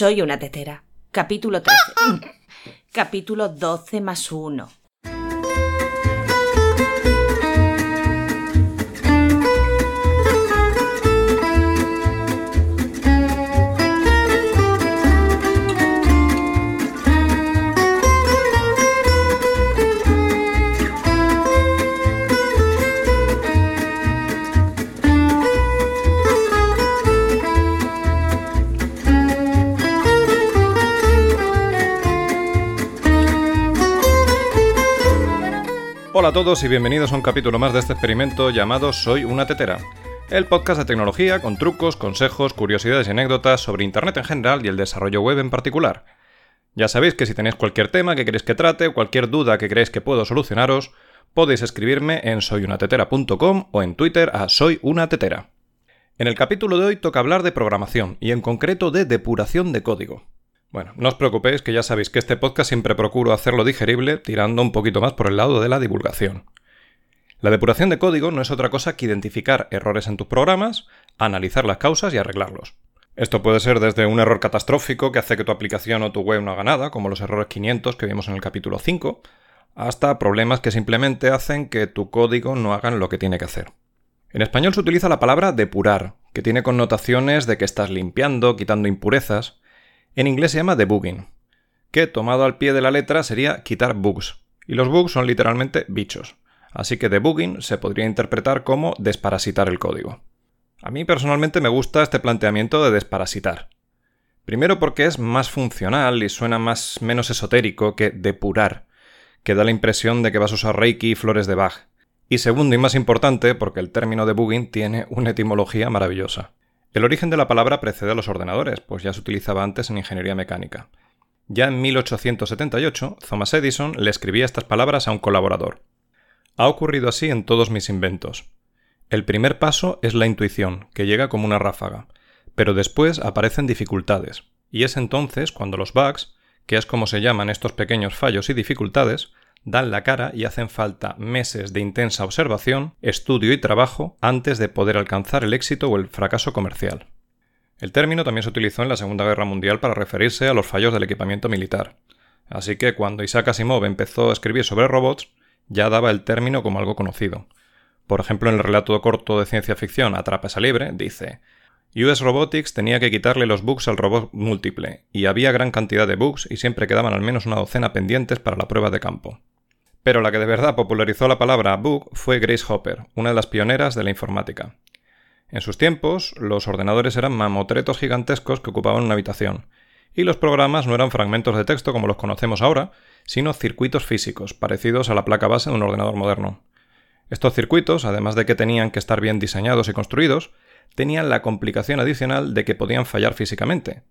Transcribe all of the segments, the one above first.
Soy una tetera. Capítulo 13. Capítulo 12 más 1. A todos y bienvenidos a un capítulo más de este experimento llamado Soy una tetera, el podcast de tecnología con trucos, consejos, curiosidades y anécdotas sobre Internet en general y el desarrollo web en particular. Ya sabéis que si tenéis cualquier tema que queréis que trate o cualquier duda que creéis que puedo solucionaros, podéis escribirme en soyunatetera.com o en Twitter a soyunatetera. En el capítulo de hoy toca hablar de programación y en concreto de depuración de código. Bueno, no os preocupéis que ya sabéis que este podcast siempre procuro hacerlo digerible tirando un poquito más por el lado de la divulgación. La depuración de código no es otra cosa que identificar errores en tus programas, analizar las causas y arreglarlos. Esto puede ser desde un error catastrófico que hace que tu aplicación o tu web no haga nada, como los errores 500 que vimos en el capítulo 5, hasta problemas que simplemente hacen que tu código no haga lo que tiene que hacer. En español se utiliza la palabra depurar, que tiene connotaciones de que estás limpiando, quitando impurezas, en inglés se llama debugging, que tomado al pie de la letra sería quitar bugs. Y los bugs son literalmente bichos. Así que debugging se podría interpretar como desparasitar el código. A mí personalmente me gusta este planteamiento de desparasitar. Primero porque es más funcional y suena más menos esotérico que depurar, que da la impresión de que vas a usar Reiki y flores de Bach. Y segundo y más importante porque el término debugging tiene una etimología maravillosa. El origen de la palabra precede a los ordenadores, pues ya se utilizaba antes en ingeniería mecánica. Ya en 1878, Thomas Edison le escribía estas palabras a un colaborador. Ha ocurrido así en todos mis inventos. El primer paso es la intuición, que llega como una ráfaga, pero después aparecen dificultades, y es entonces cuando los bugs, que es como se llaman estos pequeños fallos y dificultades, dan la cara y hacen falta meses de intensa observación, estudio y trabajo antes de poder alcanzar el éxito o el fracaso comercial. El término también se utilizó en la Segunda Guerra Mundial para referirse a los fallos del equipamiento militar. Así que cuando Isaac Asimov empezó a escribir sobre robots, ya daba el término como algo conocido. Por ejemplo, en el relato corto de ciencia ficción Atrapa esa libre, dice US Robotics tenía que quitarle los bugs al robot múltiple, y había gran cantidad de bugs y siempre quedaban al menos una docena pendientes para la prueba de campo. Pero la que de verdad popularizó la palabra bug fue Grace Hopper, una de las pioneras de la informática. En sus tiempos, los ordenadores eran mamotretos gigantescos que ocupaban una habitación, y los programas no eran fragmentos de texto como los conocemos ahora, sino circuitos físicos, parecidos a la placa base de un ordenador moderno. Estos circuitos, además de que tenían que estar bien diseñados y construidos, tenían la complicación adicional de que podían fallar físicamente.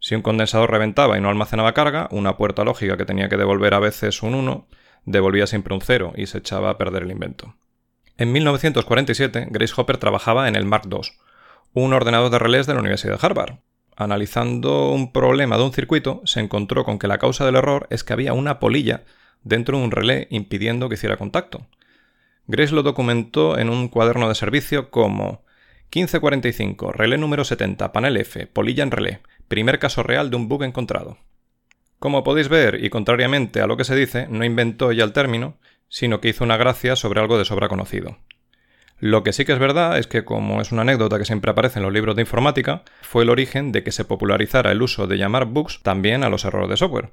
Si un condensador reventaba y no almacenaba carga, una puerta lógica que tenía que devolver a veces un 1, devolvía siempre un cero y se echaba a perder el invento. En 1947, Grace Hopper trabajaba en el Mark II, un ordenador de relés de la Universidad de Harvard. Analizando un problema de un circuito, se encontró con que la causa del error es que había una polilla dentro de un relé impidiendo que hiciera contacto. Grace lo documentó en un cuaderno de servicio como 1545, relé número 70, panel F, polilla en relé, primer caso real de un bug encontrado. Como podéis ver, y contrariamente a lo que se dice, no inventó ella el término, sino que hizo una gracia sobre algo de sobra conocido. Lo que sí que es verdad es que, como es una anécdota que siempre aparece en los libros de informática, fue el origen de que se popularizara el uso de llamar bugs también a los errores de software.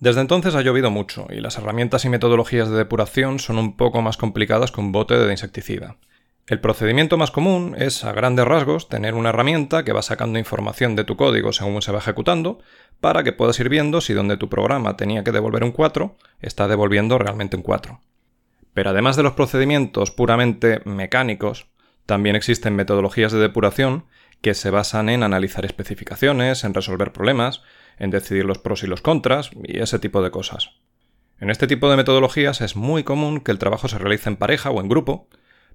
Desde entonces ha llovido mucho, y las herramientas y metodologías de depuración son un poco más complicadas que un bote de insecticida. El procedimiento más común es, a grandes rasgos, tener una herramienta que va sacando información de tu código según se va ejecutando, para que puedas ir viendo si donde tu programa tenía que devolver un 4, está devolviendo realmente un 4. Pero además de los procedimientos puramente mecánicos, también existen metodologías de depuración que se basan en analizar especificaciones, en resolver problemas, en decidir los pros y los contras y ese tipo de cosas. En este tipo de metodologías es muy común que el trabajo se realice en pareja o en grupo,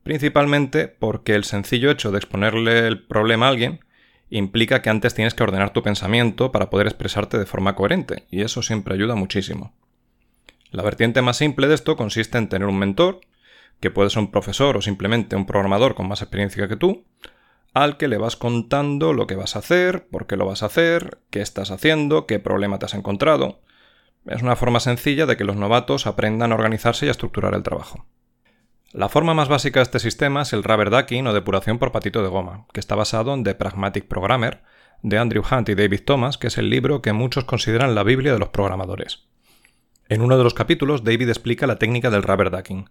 principalmente porque el sencillo hecho de exponerle el problema a alguien implica que antes tienes que ordenar tu pensamiento para poder expresarte de forma coherente, y eso siempre ayuda muchísimo. La vertiente más simple de esto consiste en tener un mentor, que puede ser un profesor o simplemente un programador con más experiencia que tú, al que le vas contando lo que vas a hacer, por qué lo vas a hacer, qué estás haciendo, qué problema te has encontrado. Es una forma sencilla de que los novatos aprendan a organizarse y a estructurar el trabajo. La forma más básica de este sistema es el rubber ducking o depuración por patito de goma, que está basado en The Pragmatic Programmer, de Andrew Hunt y David Thomas, que es el libro que muchos consideran la Biblia de los programadores. En uno de los capítulos, David explica la técnica del rubber ducking.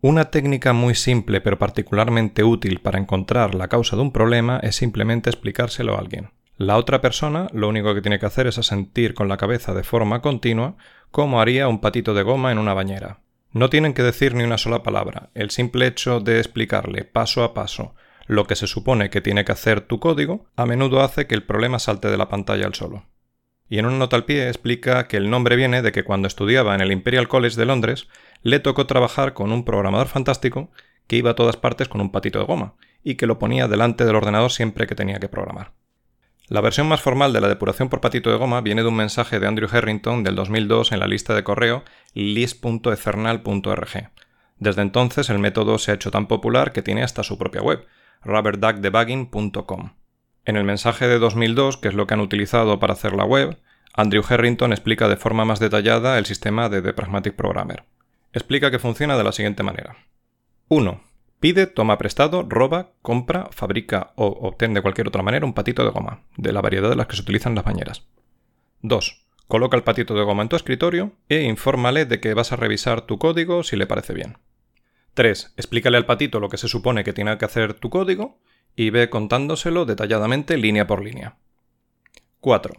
Una técnica muy simple pero particularmente útil para encontrar la causa de un problema es simplemente explicárselo a alguien. La otra persona lo único que tiene que hacer es asentir con la cabeza de forma continua como haría un patito de goma en una bañera. No tienen que decir ni una sola palabra. El simple hecho de explicarle paso a paso lo que se supone que tiene que hacer tu código a menudo hace que el problema salte de la pantalla al solo. Y en una nota al pie explica que el nombre viene de que cuando estudiaba en el Imperial College de Londres le tocó trabajar con un programador fantástico que iba a todas partes con un patito de goma y que lo ponía delante del ordenador siempre que tenía que programar. La versión más formal de la depuración por patito de goma viene de un mensaje de Andrew Harrington del 2002 en la lista de correo list.ethernal.org. Desde entonces el método se ha hecho tan popular que tiene hasta su propia web, rubberduckdebugging.com. En el mensaje de 2002, que es lo que han utilizado para hacer la web, Andrew Harrington explica de forma más detallada el sistema de The Pragmatic Programmer. Explica que funciona de la siguiente manera. 1. Pide, toma prestado, roba, compra, fabrica o obtiene de cualquier otra manera un patito de goma, de la variedad de las que se utilizan en las bañeras. 2. Coloca el patito de goma en tu escritorio e infórmale de que vas a revisar tu código si le parece bien. 3. Explícale al patito lo que se supone que tiene que hacer tu código y ve contándoselo detalladamente línea por línea. 4.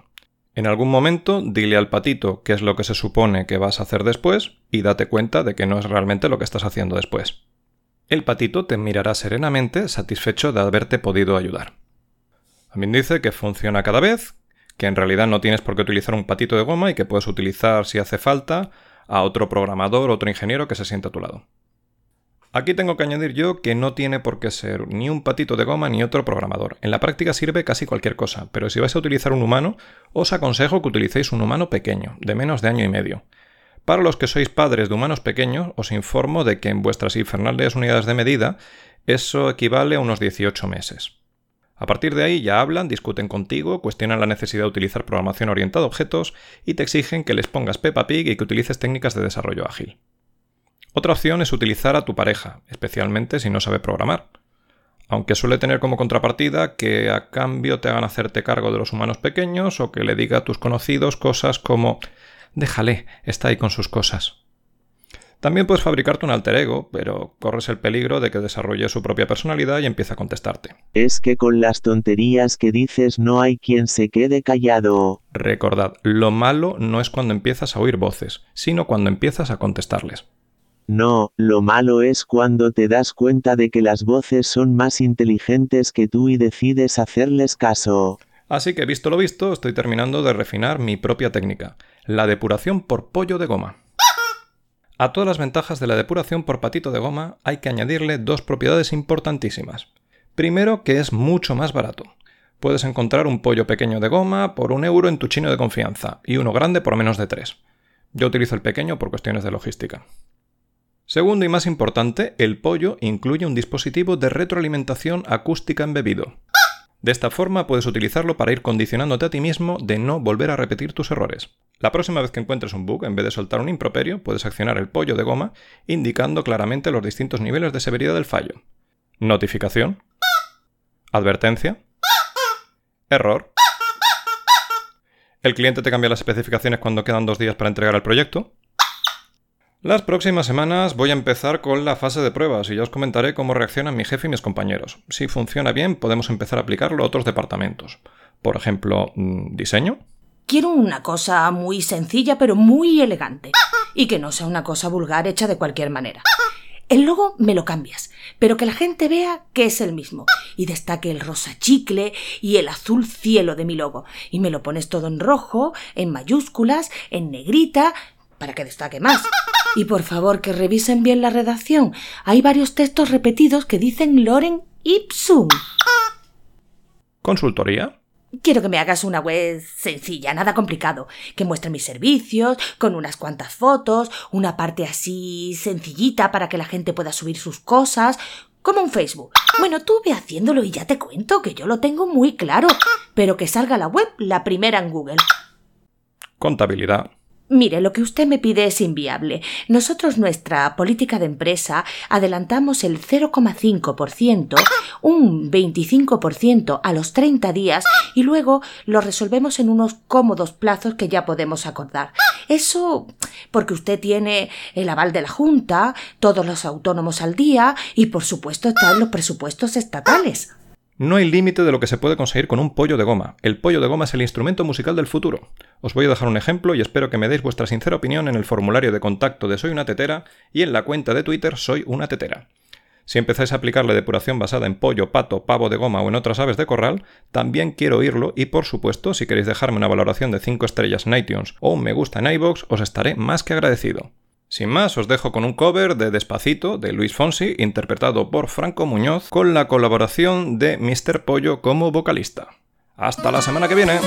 En algún momento dile al patito qué es lo que se supone que vas a hacer después y date cuenta de que no es realmente lo que estás haciendo después. El patito te mirará serenamente satisfecho de haberte podido ayudar. También dice que funciona cada vez, que en realidad no tienes por qué utilizar un patito de goma y que puedes utilizar si hace falta a otro programador, otro ingeniero que se siente a tu lado. Aquí tengo que añadir yo que no tiene por qué ser ni un patito de goma ni otro programador. En la práctica sirve casi cualquier cosa, pero si vais a utilizar un humano, os aconsejo que utilicéis un humano pequeño, de menos de año y medio. Para los que sois padres de humanos pequeños, os informo de que en vuestras infernales unidades de medida eso equivale a unos 18 meses. A partir de ahí ya hablan, discuten contigo, cuestionan la necesidad de utilizar programación orientada a objetos y te exigen que les pongas Peppa Pig y que utilices técnicas de desarrollo ágil. Otra opción es utilizar a tu pareja, especialmente si no sabe programar. Aunque suele tener como contrapartida que a cambio te hagan hacerte cargo de los humanos pequeños o que le diga a tus conocidos cosas como déjale, está ahí con sus cosas. También puedes fabricarte un alter ego, pero corres el peligro de que desarrolle su propia personalidad y empiece a contestarte. Es que con las tonterías que dices no hay quien se quede callado. Recordad, lo malo no es cuando empiezas a oír voces, sino cuando empiezas a contestarles. No, lo malo es cuando te das cuenta de que las voces son más inteligentes que tú y decides hacerles caso. Así que visto lo visto, estoy terminando de refinar mi propia técnica, la depuración por pollo de goma. A todas las ventajas de la depuración por patito de goma hay que añadirle dos propiedades importantísimas. Primero, que es mucho más barato. Puedes encontrar un pollo pequeño de goma por un euro en tu chino de confianza y uno grande por menos de tres. Yo utilizo el pequeño por cuestiones de logística. Segundo y más importante, el pollo incluye un dispositivo de retroalimentación acústica embebido. De esta forma puedes utilizarlo para ir condicionándote a ti mismo de no volver a repetir tus errores. La próxima vez que encuentres un bug, en vez de soltar un improperio, puedes accionar el pollo de goma indicando claramente los distintos niveles de severidad del fallo. Notificación. Advertencia. Error. El cliente te cambia las especificaciones cuando quedan dos días para entregar el proyecto. Las próximas semanas voy a empezar con la fase de pruebas y ya os comentaré cómo reaccionan mi jefe y mis compañeros. Si funciona bien, podemos empezar a aplicarlo a otros departamentos. Por ejemplo, mm, diseño. Quiero una cosa muy sencilla pero muy elegante. Y que no sea una cosa vulgar hecha de cualquier manera. El logo me lo cambias, pero que la gente vea que es el mismo y destaque el rosa chicle y el azul cielo de mi logo. Y me lo pones todo en rojo, en mayúsculas, en negrita, para que destaque más. Y por favor que revisen bien la redacción. Hay varios textos repetidos que dicen Loren Ipsum. ¿Consultoría? Quiero que me hagas una web sencilla, nada complicado, que muestre mis servicios, con unas cuantas fotos, una parte así sencillita para que la gente pueda subir sus cosas, como un Facebook. Bueno, tú ve haciéndolo y ya te cuento que yo lo tengo muy claro, pero que salga la web la primera en Google. Contabilidad. Mire, lo que usted me pide es inviable. Nosotros nuestra política de empresa adelantamos el 0,5%, un 25% a los 30 días y luego lo resolvemos en unos cómodos plazos que ya podemos acordar. Eso porque usted tiene el aval de la Junta, todos los autónomos al día y por supuesto están los presupuestos estatales. No hay límite de lo que se puede conseguir con un pollo de goma. El pollo de goma es el instrumento musical del futuro. Os voy a dejar un ejemplo y espero que me deis vuestra sincera opinión en el formulario de contacto de Soy una tetera y en la cuenta de Twitter Soy una tetera. Si empezáis a aplicar la depuración basada en pollo, pato, pavo de goma o en otras aves de corral, también quiero oírlo y por supuesto, si queréis dejarme una valoración de 5 estrellas en iTunes o un me gusta en iVoox, os estaré más que agradecido. Sin más, os dejo con un cover de Despacito de Luis Fonsi, interpretado por Franco Muñoz, con la colaboración de Mr. Pollo como vocalista. Hasta la semana que viene.